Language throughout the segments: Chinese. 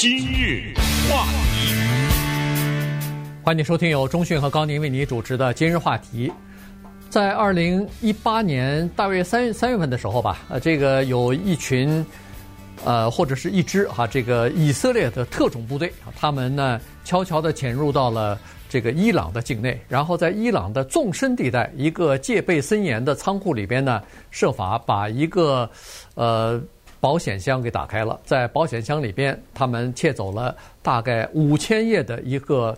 今日话题，欢迎收听由中讯和高宁为你主持的今日话题。在二零一八年大约三月三月份的时候吧，呃，这个有一群，呃，或者是一支哈，这个以色列的特种部队，他们呢悄悄地潜入到了这个伊朗的境内，然后在伊朗的纵深地带一个戒备森严的仓库里边呢，设法把一个，呃。保险箱给打开了，在保险箱里边，他们窃走了大概五千页的一个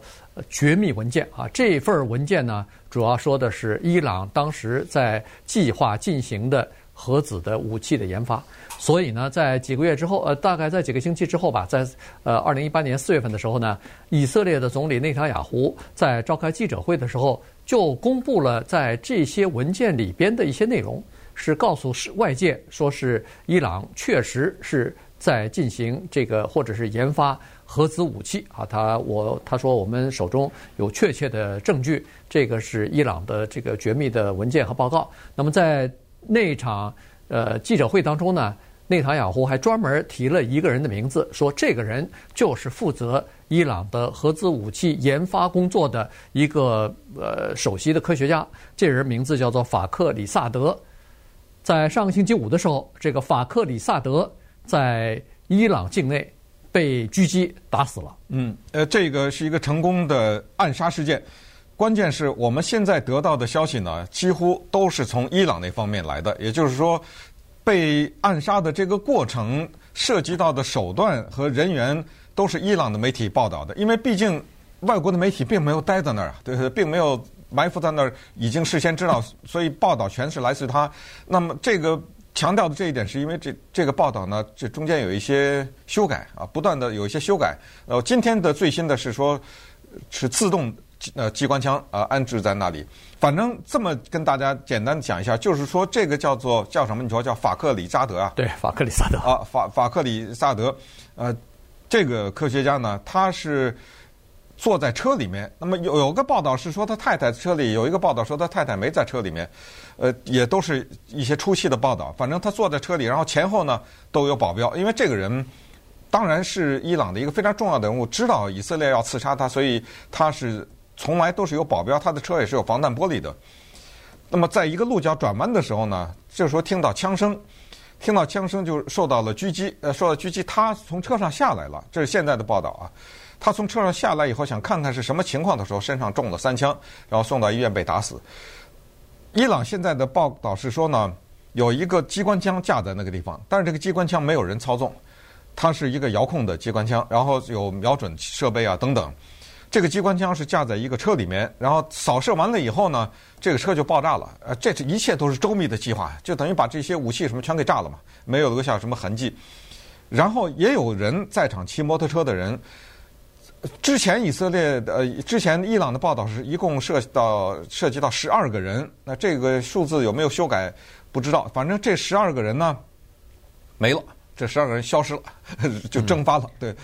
绝密文件啊。这份文件呢，主要说的是伊朗当时在计划进行的核子的武器的研发。所以呢，在几个月之后，呃，大概在几个星期之后吧，在呃二零一八年四月份的时候呢，以色列的总理内塔雅胡在召开记者会的时候，就公布了在这些文件里边的一些内容。是告诉是外界，说是伊朗确实是在进行这个或者是研发核子武器啊。他我他说我们手中有确切的证据，这个是伊朗的这个绝密的文件和报告。那么在那场呃记者会当中呢，内塔雅胡还专门提了一个人的名字，说这个人就是负责伊朗的核子武器研发工作的一个呃首席的科学家。这人名字叫做法克里萨德。在上个星期五的时候，这个法克里萨德在伊朗境内被狙击打死了。嗯，呃，这个是一个成功的暗杀事件。关键是我们现在得到的消息呢，几乎都是从伊朗那方面来的。也就是说，被暗杀的这个过程涉及到的手段和人员都是伊朗的媒体报道的。因为毕竟外国的媒体并没有待在那儿啊，对，并没有。埋伏在那儿，已经事先知道，所以报道全是来自于他。那么这个强调的这一点，是因为这这个报道呢，这中间有一些修改啊，不断的有一些修改。呃，今天的最新的是说，是自动呃机关枪啊安置在那里。反正这么跟大家简单讲一下，就是说这个叫做叫什么？你说叫法克里扎德啊？对，法克里萨德啊，法法克里萨德。呃，这个科学家呢，他是。坐在车里面，那么有有个报道是说他太太车里，有一个报道说他太太没在车里面，呃，也都是一些初期的报道。反正他坐在车里，然后前后呢都有保镖，因为这个人当然是伊朗的一个非常重要的人物，知道以色列要刺杀他，所以他是从来都是有保镖，他的车也是有防弹玻璃的。那么在一个路角转弯的时候呢，这时候听到枪声，听到枪声就受到了狙击，呃，受到狙击，他从车上下来了，这是现在的报道啊。他从车上下来以后，想看看是什么情况的时候，身上中了三枪，然后送到医院被打死。伊朗现在的报道是说呢，有一个机关枪架在那个地方，但是这个机关枪没有人操纵，它是一个遥控的机关枪，然后有瞄准设备啊等等。这个机关枪是架在一个车里面，然后扫射完了以后呢，这个车就爆炸了。呃，这一切都是周密的计划，就等于把这些武器什么全给炸了嘛，没有留下什么痕迹。然后也有人在场骑摩托车的人。之前以色列的呃，之前伊朗的报道是一共涉及到涉及到十二个人，那这个数字有没有修改不知道，反正这十二个人呢没了，这十二个人消失了，就蒸发了，嗯、对，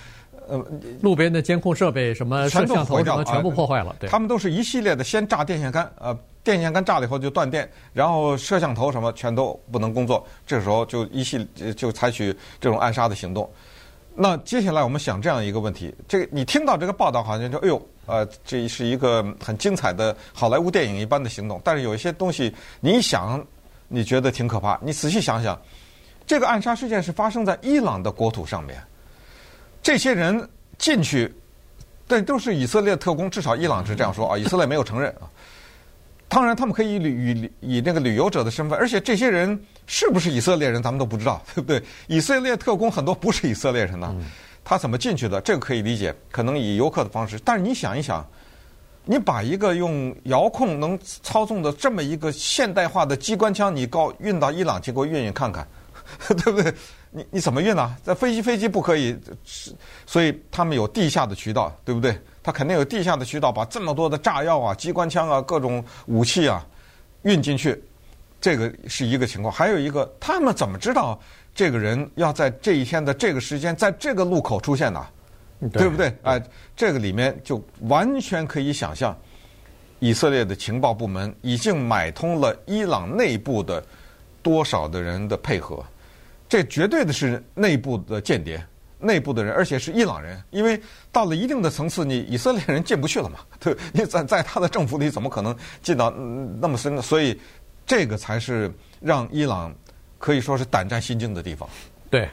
呃，路边的监控设备什么摄像头什么全部破坏了，对，他们都是一系列的，先炸电线杆，呃，电线杆炸了以后就断电，然后摄像头什么全都不能工作，这时候就一系就采取这种暗杀的行动。那接下来我们想这样一个问题：这个你听到这个报道，好像就哎呦，呃，这是一个很精彩的好莱坞电影一般的行动。但是有一些东西，你一想，你觉得挺可怕。你仔细想想，这个暗杀事件是发生在伊朗的国土上面，这些人进去，但都是以色列特工，至少伊朗是这样说啊，以色列没有承认啊。当然，他们可以以旅以那个旅游者的身份，而且这些人是不是以色列人，咱们都不知道，对不对？以色列特工很多不是以色列人呢，他怎么进去的？这个可以理解，可能以游客的方式。但是你想一想，你把一个用遥控能操纵的这么一个现代化的机关枪，你告运到伊朗去，给我运运看看，对不对？你你怎么运呢？在飞机飞机不可以，所以他们有地下的渠道，对不对？他肯定有地下的渠道，把这么多的炸药啊、机关枪啊、各种武器啊运进去，这个是一个情况。还有一个，他们怎么知道这个人要在这一天的这个时间，在这个路口出现呢？对，对不对？哎，这个里面就完全可以想象，以色列的情报部门已经买通了伊朗内部的多少的人的配合，这绝对的是内部的间谍。内部的人，而且是伊朗人，因为到了一定的层次，你以色列人进不去了嘛？对，你在在他的政府里怎么可能进到那么深呢？所以这个才是让伊朗可以说是胆战心惊的地方。对，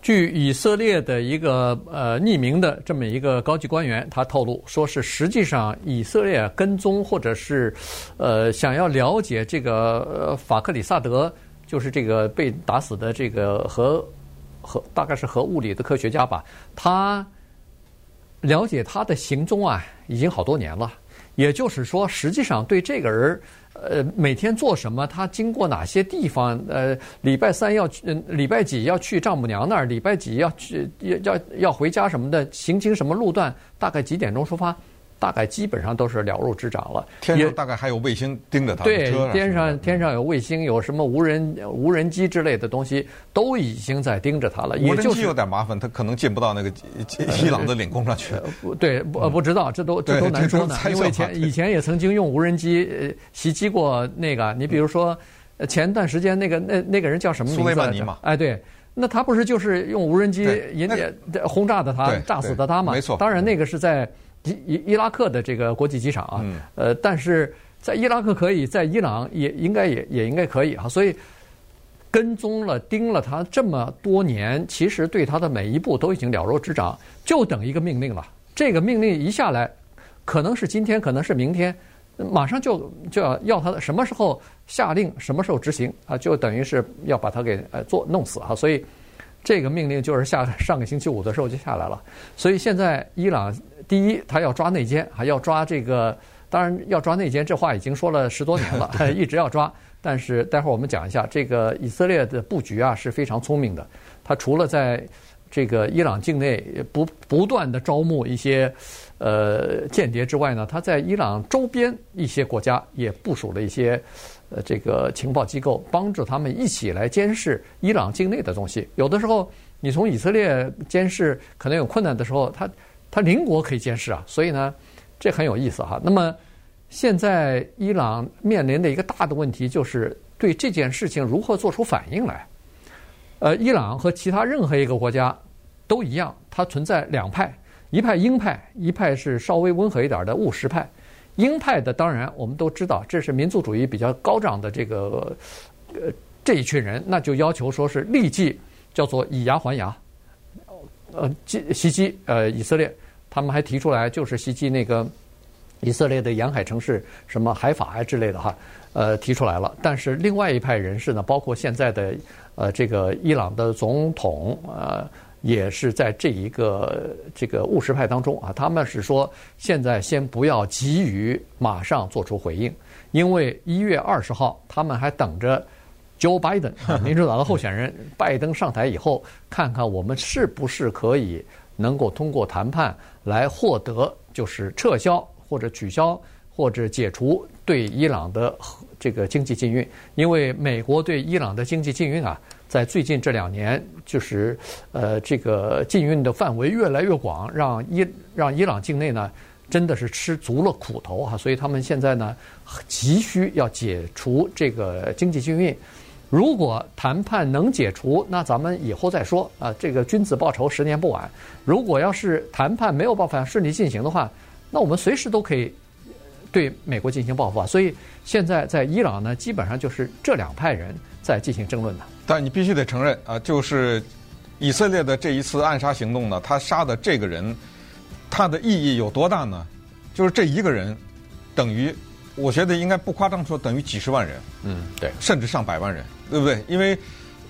据以色列的一个呃匿名的这么一个高级官员，他透露说是实际上以色列跟踪或者是呃想要了解这个法克里萨德，就是这个被打死的这个和。核大概是核物理的科学家吧，他了解他的行踪啊，已经好多年了。也就是说，实际上对这个人，呃，每天做什么，他经过哪些地方，呃，礼拜三要去，礼拜几要去丈母娘那儿，礼拜几要去，要要要回家什么的，行经什么路段，大概几点钟出发。大概基本上都是了如指掌了。天上大概还有卫星盯着他。对，天上天上有卫星，有什么无人无人机之类的东西，都已经在盯着他了。无人机有点麻烦，他可能进不到那个伊朗的领空上去。对，不不知道，这都这都难说呢。因为以前以前也曾经用无人机袭击过那个，你比如说前段时间那个那那个人叫什么名字？苏莱曼尼嘛。哎，对，那他不是就是用无人机引轰炸的他，炸死的他嘛？没错。当然那个是在。伊伊伊拉克的这个国际机场啊，呃，但是在伊拉克可以，在伊朗也应该也也应该可以啊，所以跟踪了盯了他这么多年，其实对他的每一步都已经了如指掌，就等一个命令了。这个命令一下来，可能是今天，可能是明天，马上就就要要他的什么时候下令，什么时候执行啊，就等于是要把他给呃做弄死啊，所以这个命令就是下上个星期五的时候就下来了，所以现在伊朗。第一，他要抓内奸，还要抓这个。当然，要抓内奸，这话已经说了十多年了，一直要抓。但是，待会儿我们讲一下，这个以色列的布局啊是非常聪明的。他除了在这个伊朗境内不不断的招募一些呃间谍之外呢，他在伊朗周边一些国家也部署了一些呃这个情报机构，帮助他们一起来监视伊朗境内的东西。有的时候，你从以色列监视可能有困难的时候，他。他邻国可以监视啊，所以呢，这很有意思哈。那么现在伊朗面临的一个大的问题就是对这件事情如何做出反应来。呃，伊朗和其他任何一个国家都一样，它存在两派，一派鹰派，一派是稍微温和一点的务实派。鹰派的当然我们都知道，这是民族主义比较高涨的这个呃这一群人，那就要求说是立即叫做以牙还牙，呃击袭击呃以色列。他们还提出来，就是袭击那个以色列的沿海城市，什么海法啊之类的哈，呃，提出来了。但是另外一派人士呢，包括现在的呃这个伊朗的总统，呃，也是在这一个这个务实派当中啊。他们是说，现在先不要急于马上做出回应，因为一月二十号他们还等着 Joe Biden 民主党的候选人拜登上台以后，看看我们是不是可以。能够通过谈判来获得，就是撤销或者取消或者解除对伊朗的这个经济禁运，因为美国对伊朗的经济禁运啊，在最近这两年就是呃这个禁运的范围越来越广，让伊让伊朗境内呢真的是吃足了苦头啊，所以他们现在呢急需要解除这个经济禁运。如果谈判能解除，那咱们以后再说啊。这个君子报仇，十年不晚。如果要是谈判没有办法顺利进行的话，那我们随时都可以对美国进行报复啊。所以现在在伊朗呢，基本上就是这两派人在进行争论的。但你必须得承认啊，就是以色列的这一次暗杀行动呢，他杀的这个人，他的意义有多大呢？就是这一个人等于。我觉得应该不夸张说，等于几十万人，嗯，对，甚至上百万人，对不对？因为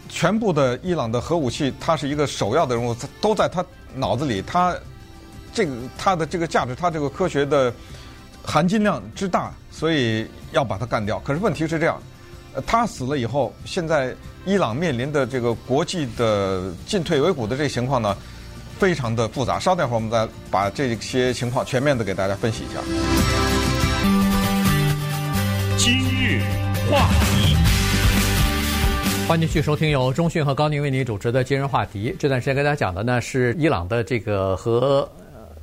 全部的伊朗的核武器，它是一个首要的任务，都在他脑子里，他这个他的这个价值，他这个科学的含金量之大，所以要把它干掉。可是问题是这样，他死了以后，现在伊朗面临的这个国际的进退维谷的这个情况呢，非常的复杂。稍等会儿，我们再把这些情况全面的给大家分析一下。话题，欢迎继续收听由中讯和高宁为您主持的今日话题。这段时间跟大家讲的呢是伊朗的这个和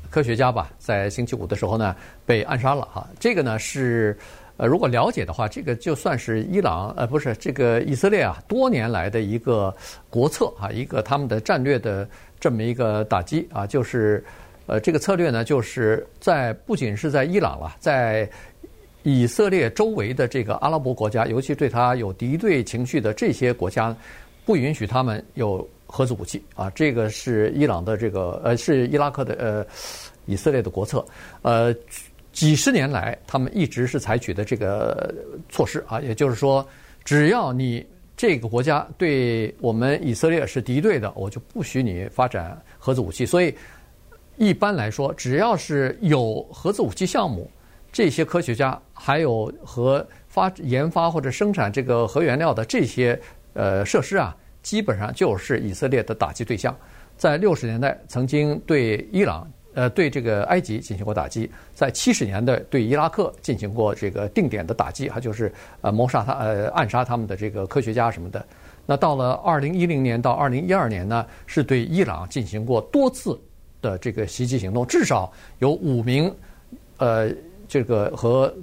科学家吧，在星期五的时候呢被暗杀了哈。这个呢是呃，如果了解的话，这个就算是伊朗呃，不是这个以色列啊，多年来的一个国策啊，一个他们的战略的这么一个打击啊，就是呃，这个策略呢，就是在不仅是在伊朗了，在以色列周围的这个阿拉伯国家，尤其对他有敌对情绪的这些国家，不允许他们有核子武器啊。这个是伊朗的这个呃，是伊拉克的呃，以色列的国策，呃。几十年来，他们一直是采取的这个措施啊，也就是说，只要你这个国家对我们以色列是敌对的，我就不许你发展核子武器。所以，一般来说，只要是有核子武器项目，这些科学家还有和发研发或者生产这个核原料的这些呃设施啊，基本上就是以色列的打击对象。在六十年代，曾经对伊朗。呃，对这个埃及进行过打击，在七十年代对伊拉克进行过这个定点的打击，还就是呃谋杀他呃暗杀他们的这个科学家什么的。那到了二零一零年到二零一二年呢，是对伊朗进行过多次的这个袭击行动，至少有五名呃这个和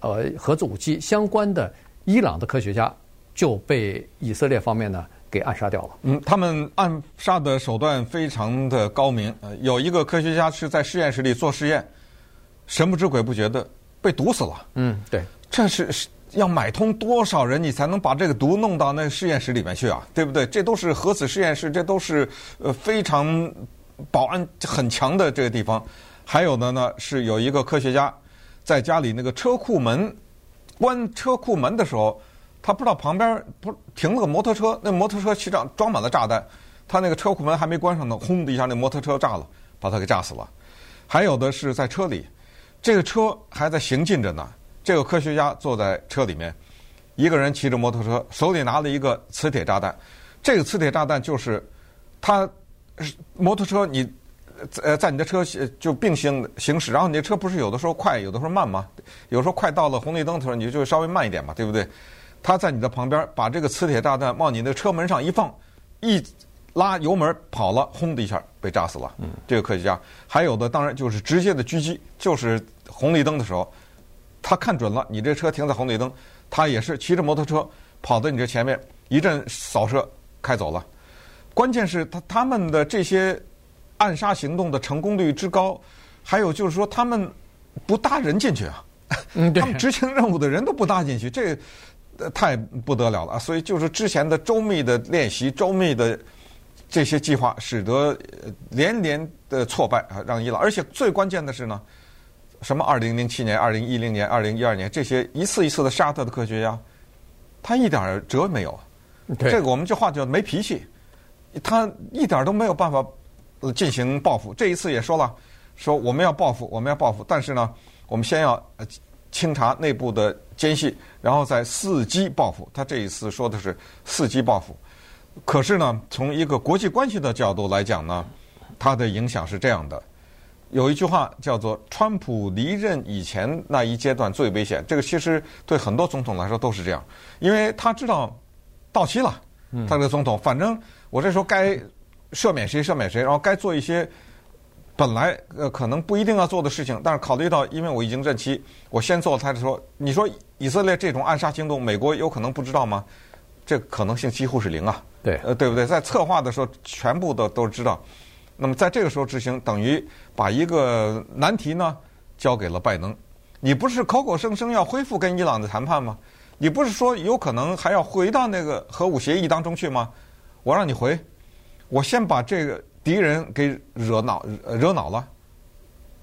呃核子武器相关的伊朗的科学家就被以色列方面呢。给暗杀掉了。嗯，他们暗杀的手段非常的高明。呃，有一个科学家是在实验室里做实验，神不知鬼不觉的被毒死了。嗯，对，这是要买通多少人，你才能把这个毒弄到那实验室里面去啊？对不对？这都是核子实验室，这都是呃非常保安很强的这个地方。还有的呢，是有一个科学家在家里那个车库门关车库门的时候。他不知道旁边不停了个摩托车，那摩托车其实上装满了炸弹，他那个车库门还没关上呢，轰的一下，那摩托车炸了，把他给炸死了。还有的是在车里，这个车还在行进着呢。这个科学家坐在车里面，一个人骑着摩托车，手里拿了一个磁铁炸弹。这个磁铁炸弹就是他摩托车你呃在你的车就并行行驶，然后你的车不是有的时候快，有的时候慢吗？有时候快到了红绿灯的时候，你就稍微慢一点嘛，对不对？他在你的旁边，把这个磁铁炸弹往你的车门上一放，一拉油门跑了，轰的一下被炸死了。嗯，这个科学家还有的当然就是直接的狙击，就是红绿灯的时候，他看准了你这车停在红绿灯，他也是骑着摩托车跑到你这前面一阵扫射开走了。关键是他他们的这些暗杀行动的成功率之高，还有就是说他们不搭人进去啊，嗯，他们执行任务的人都不搭进去，这。太不得了了啊！所以就是之前的周密的练习、周密的这些计划，使得连连的挫败啊，让伊朗。而且最关键的是呢，什么二零零七年、二零一零年、二零一二年这些一次一次的沙特的科学家，他一点辙没有。这个我们这话叫没脾气，他一点都没有办法进行报复。这一次也说了，说我们要报复，我们要报复，但是呢，我们先要清查内部的奸细，然后再伺机报复。他这一次说的是伺机报复，可是呢，从一个国际关系的角度来讲呢，它的影响是这样的。有一句话叫做“川普离任以前那一阶段最危险”，这个其实对很多总统来说都是这样，因为他知道到期了，他这个总统，反正我这时候该赦免谁赦免谁，然后该做一些。本来呃可能不一定要做的事情，但是考虑到因为我已经任期，我先做。他就说：“你说以色列这种暗杀行动，美国有可能不知道吗？这可能性几乎是零啊。”对，呃，对不对？在策划的时候，全部的都知道。那么在这个时候执行，等于把一个难题呢交给了拜登。你不是口口声声要恢复跟伊朗的谈判吗？你不是说有可能还要回到那个核武协议当中去吗？我让你回，我先把这个。敌人给惹恼惹恼了，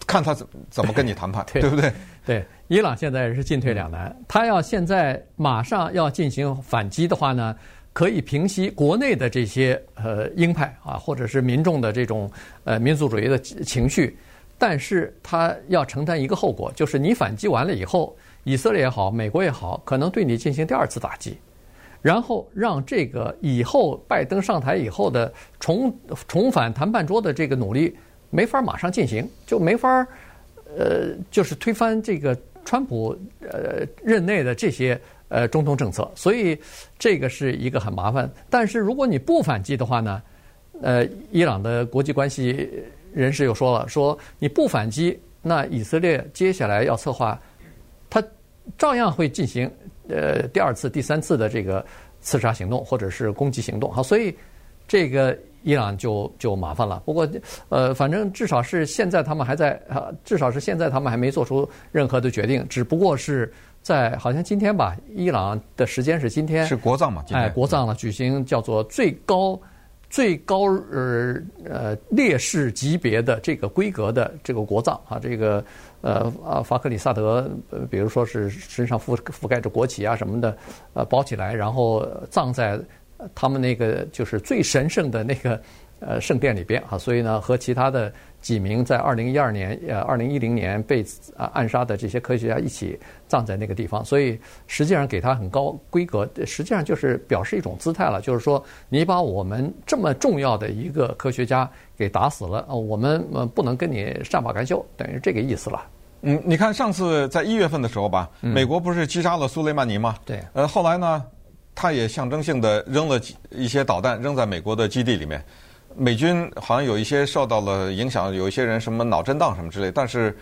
看他怎怎么跟你谈判，对，对不对？对，伊朗现在是进退两难。他要现在马上要进行反击的话呢，可以平息国内的这些呃鹰派啊，或者是民众的这种呃民族主义的情绪。但是他要承担一个后果，就是你反击完了以后，以色列也好，美国也好，可能对你进行第二次打击。然后让这个以后拜登上台以后的重重返谈判桌的这个努力没法马上进行，就没法呃，就是推翻这个川普呃任内的这些呃中东政策，所以这个是一个很麻烦。但是如果你不反击的话呢，呃，伊朗的国际关系人士又说了，说你不反击，那以色列接下来要策划，他照样会进行呃第二次、第三次的这个刺杀行动或者是攻击行动。好，所以这个伊朗就就麻烦了。不过呃，反正至少是现在他们还在啊，至少是现在他们还没做出任何的决定，只不过是在好像今天吧，伊朗的时间是今天是国葬嘛？今天哎，国葬了，举行叫做最高。最高呃呃烈士级别的这个规格的这个国葬啊，这个呃啊法克里萨德，比如说是身上覆覆盖着国旗啊什么的，呃包起来，然后葬在他们那个就是最神圣的那个呃圣殿里边啊，所以呢和其他的。几名在二零一二年、呃二零一零年被啊暗杀的这些科学家一起葬在那个地方，所以实际上给他很高规格，实际上就是表示一种姿态了，就是说你把我们这么重要的一个科学家给打死了，我们呃不能跟你善罢甘休，等于这个意思了。嗯，你看上次在一月份的时候吧，美国不是击杀了苏雷曼尼吗？对。呃，后来呢，他也象征性的扔了一些导弹，扔在美国的基地里面。美军好像有一些受到了影响，有一些人什么脑震荡什么之类，但是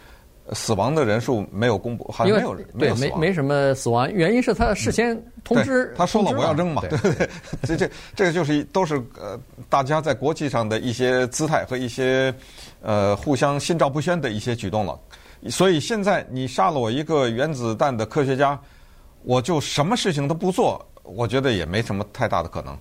死亡的人数没有公布，好像没有没有，没没什么死亡，原因是他事先通知，嗯、他说了我要扔嘛，对 不对？这这这个就是都是呃大家在国际上的一些姿态和一些呃互相心照不宣的一些举动了。所以现在你杀了我一个原子弹的科学家，我就什么事情都不做，我觉得也没什么太大的可能。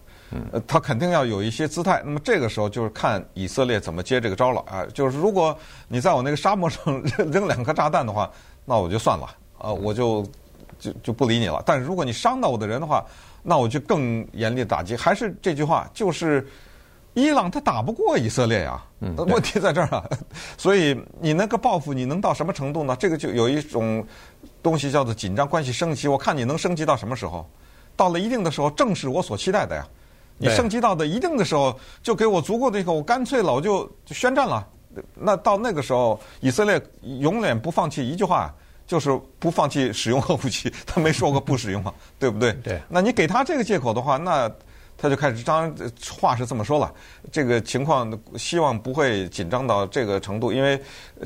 呃，他肯定要有一些姿态。那么这个时候就是看以色列怎么接这个招了啊。就是如果你在我那个沙漠上扔 扔两颗炸弹的话，那我就算了啊，我就就就不理你了。但是如果你伤到我的人的话，那我就更严厉的打击。还是这句话，就是伊朗他打不过以色列呀。嗯，问题在这儿啊。所以你那个报复你能到什么程度呢？这个就有一种东西叫做紧张关系升级。我看你能升级到什么时候？到了一定的时候，正是我所期待的呀。你升级到的一定的时候，就给我足够的一个，我干脆了，我就宣战了。那到那个时候，以色列永远不放弃一句话，就是不放弃使用核武器。他没说过不使用嘛，对不对？对。那你给他这个借口的话，那他就开始张话是这么说了。这个情况希望不会紧张到这个程度，因为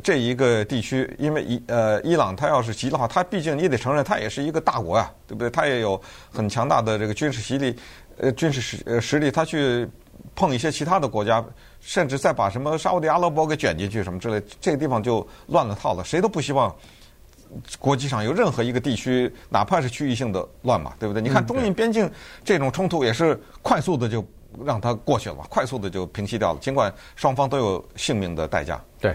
这一个地区，因为伊呃伊朗，他要是急的话，他毕竟你得承认，他也是一个大国呀，对不对？他也有很强大的这个军事实力。呃，军事实呃实力，他去碰一些其他的国家，甚至再把什么沙乌地阿拉伯给卷进去什么之类，这个地方就乱了套了。谁都不希望国际上有任何一个地区，哪怕是区域性的乱嘛，对不对？你看中印边境这种冲突也是快速的就让它过去了，快速的就平息掉了，尽管双方都有性命的代价。对。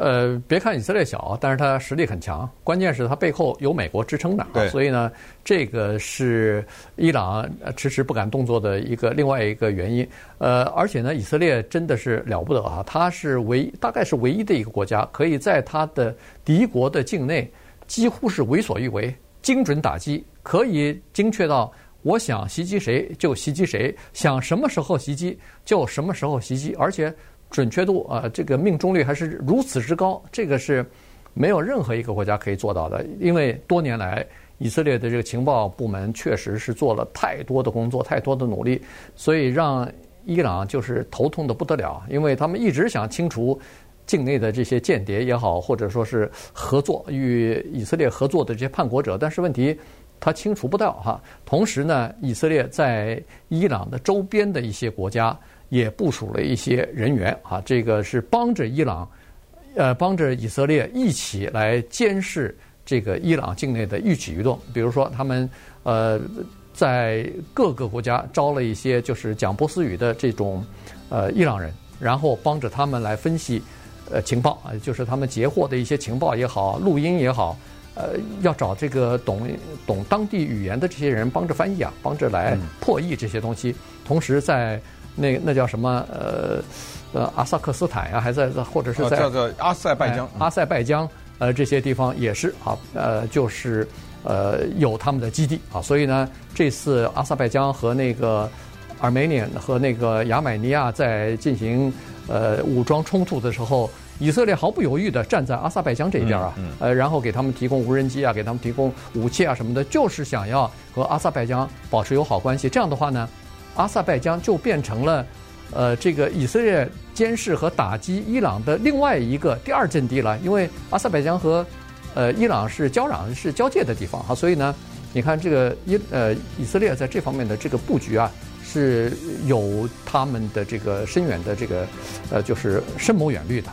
呃，别看以色列小，但是它实力很强。关键是它背后有美国支撑的，对，所以呢，这个是伊朗迟迟不敢动作的一个另外一个原因。呃，而且呢，以色列真的是了不得啊！它是唯大概是唯一的一个国家，可以在它的敌国的境内几乎是为所欲为，精准打击，可以精确到我想袭击谁就袭击谁，想什么时候袭击就什么时候袭击，而且。准确度啊，这个命中率还是如此之高，这个是没有任何一个国家可以做到的。因为多年来，以色列的这个情报部门确实是做了太多的工作，太多的努力，所以让伊朗就是头痛得不得了。因为他们一直想清除境内的这些间谍也好，或者说是合作与以色列合作的这些叛国者，但是问题他清除不到哈。同时呢，以色列在伊朗的周边的一些国家。也部署了一些人员啊，这个是帮着伊朗，呃，帮着以色列一起来监视这个伊朗境内的一举一动。比如说，他们呃在各个国家招了一些就是讲波斯语的这种呃伊朗人，然后帮着他们来分析呃情报啊，就是他们截获的一些情报也好，录音也好，呃，要找这个懂懂当地语言的这些人帮着翻译啊，帮着来破译这些东西，同时在。那那叫什么？呃，呃，阿萨克斯坦呀，还在或者是在叫做阿塞拜疆，哎、阿塞拜疆，呃，这些地方也是啊，呃，就是呃有他们的基地啊，所以呢，这次阿塞拜疆和那个 Armenian 和那个亚美尼亚在进行呃武装冲突的时候，以色列毫不犹豫地站在阿塞拜疆这一边啊，嗯嗯、呃，然后给他们提供无人机啊，给他们提供武器啊什么的，就是想要和阿塞拜疆保持友好关系。这样的话呢，阿塞拜疆就变成了，呃，这个以色列监视和打击伊朗的另外一个第二阵地了。因为阿塞拜疆和，呃，伊朗是交壤是交界的地方哈，所以呢，你看这个伊呃以色列在这方面的这个布局啊，是有他们的这个深远的这个呃就是深谋远虑的。